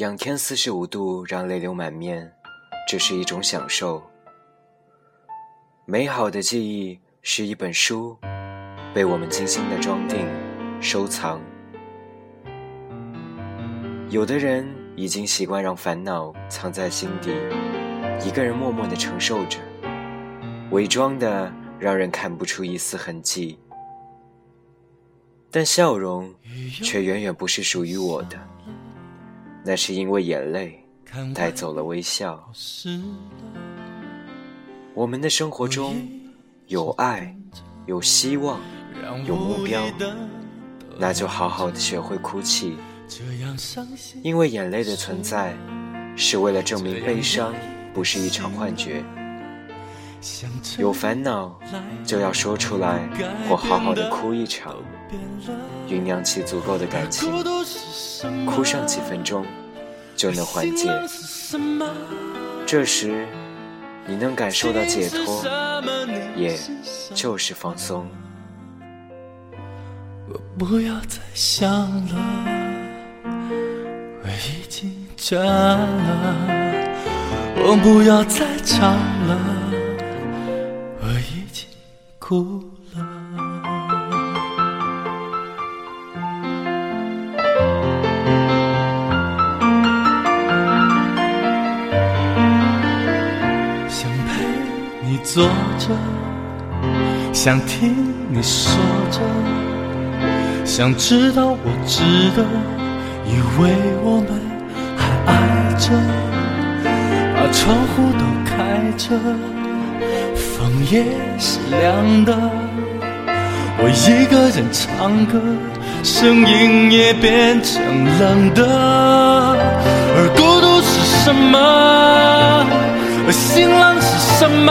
仰天四十五度，让泪流满面，这是一种享受。美好的记忆是一本书，被我们精心的装订、收藏。有的人已经习惯让烦恼藏在心底，一个人默默的承受着，伪装的让人看不出一丝痕迹。但笑容却远远不是属于我的。那是因为眼泪带走了微笑。我们的生活中有爱，有希望，有目标，那就好好的学会哭泣。因为眼泪的存在，是为了证明悲伤不是一场幻觉。有烦恼就要说出来，或好好的哭一场，酝酿起足够的感情，哭上几分钟就能缓解。这时你能感受到解脱，也就是放松。我不要再想了，我已经倦了。我不要再唱了。哭了，想陪你坐着，想听你说着，想知道我值得，以为我们还爱着，把窗户都开着。风也是凉的，我一个人唱歌，声音也变成冷的。而孤独是什么？而心冷是什么？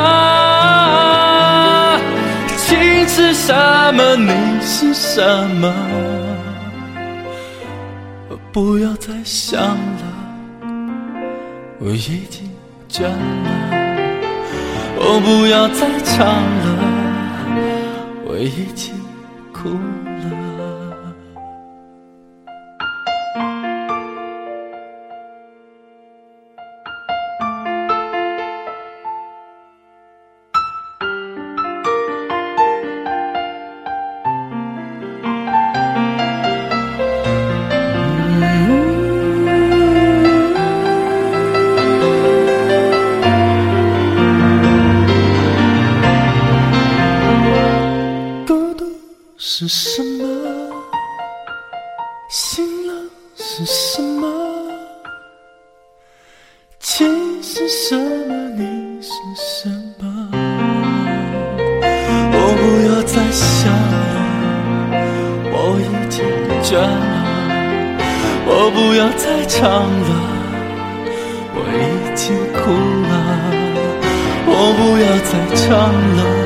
情是什么？你是什么？不要再想了，我已经倦了。我不要再唱了，我已经哭了。是什么？心冷是什么？情是什么？你是什么？我不要再想了，我已经倦了。我不要再唱了，我已经哭了。我不要再唱了。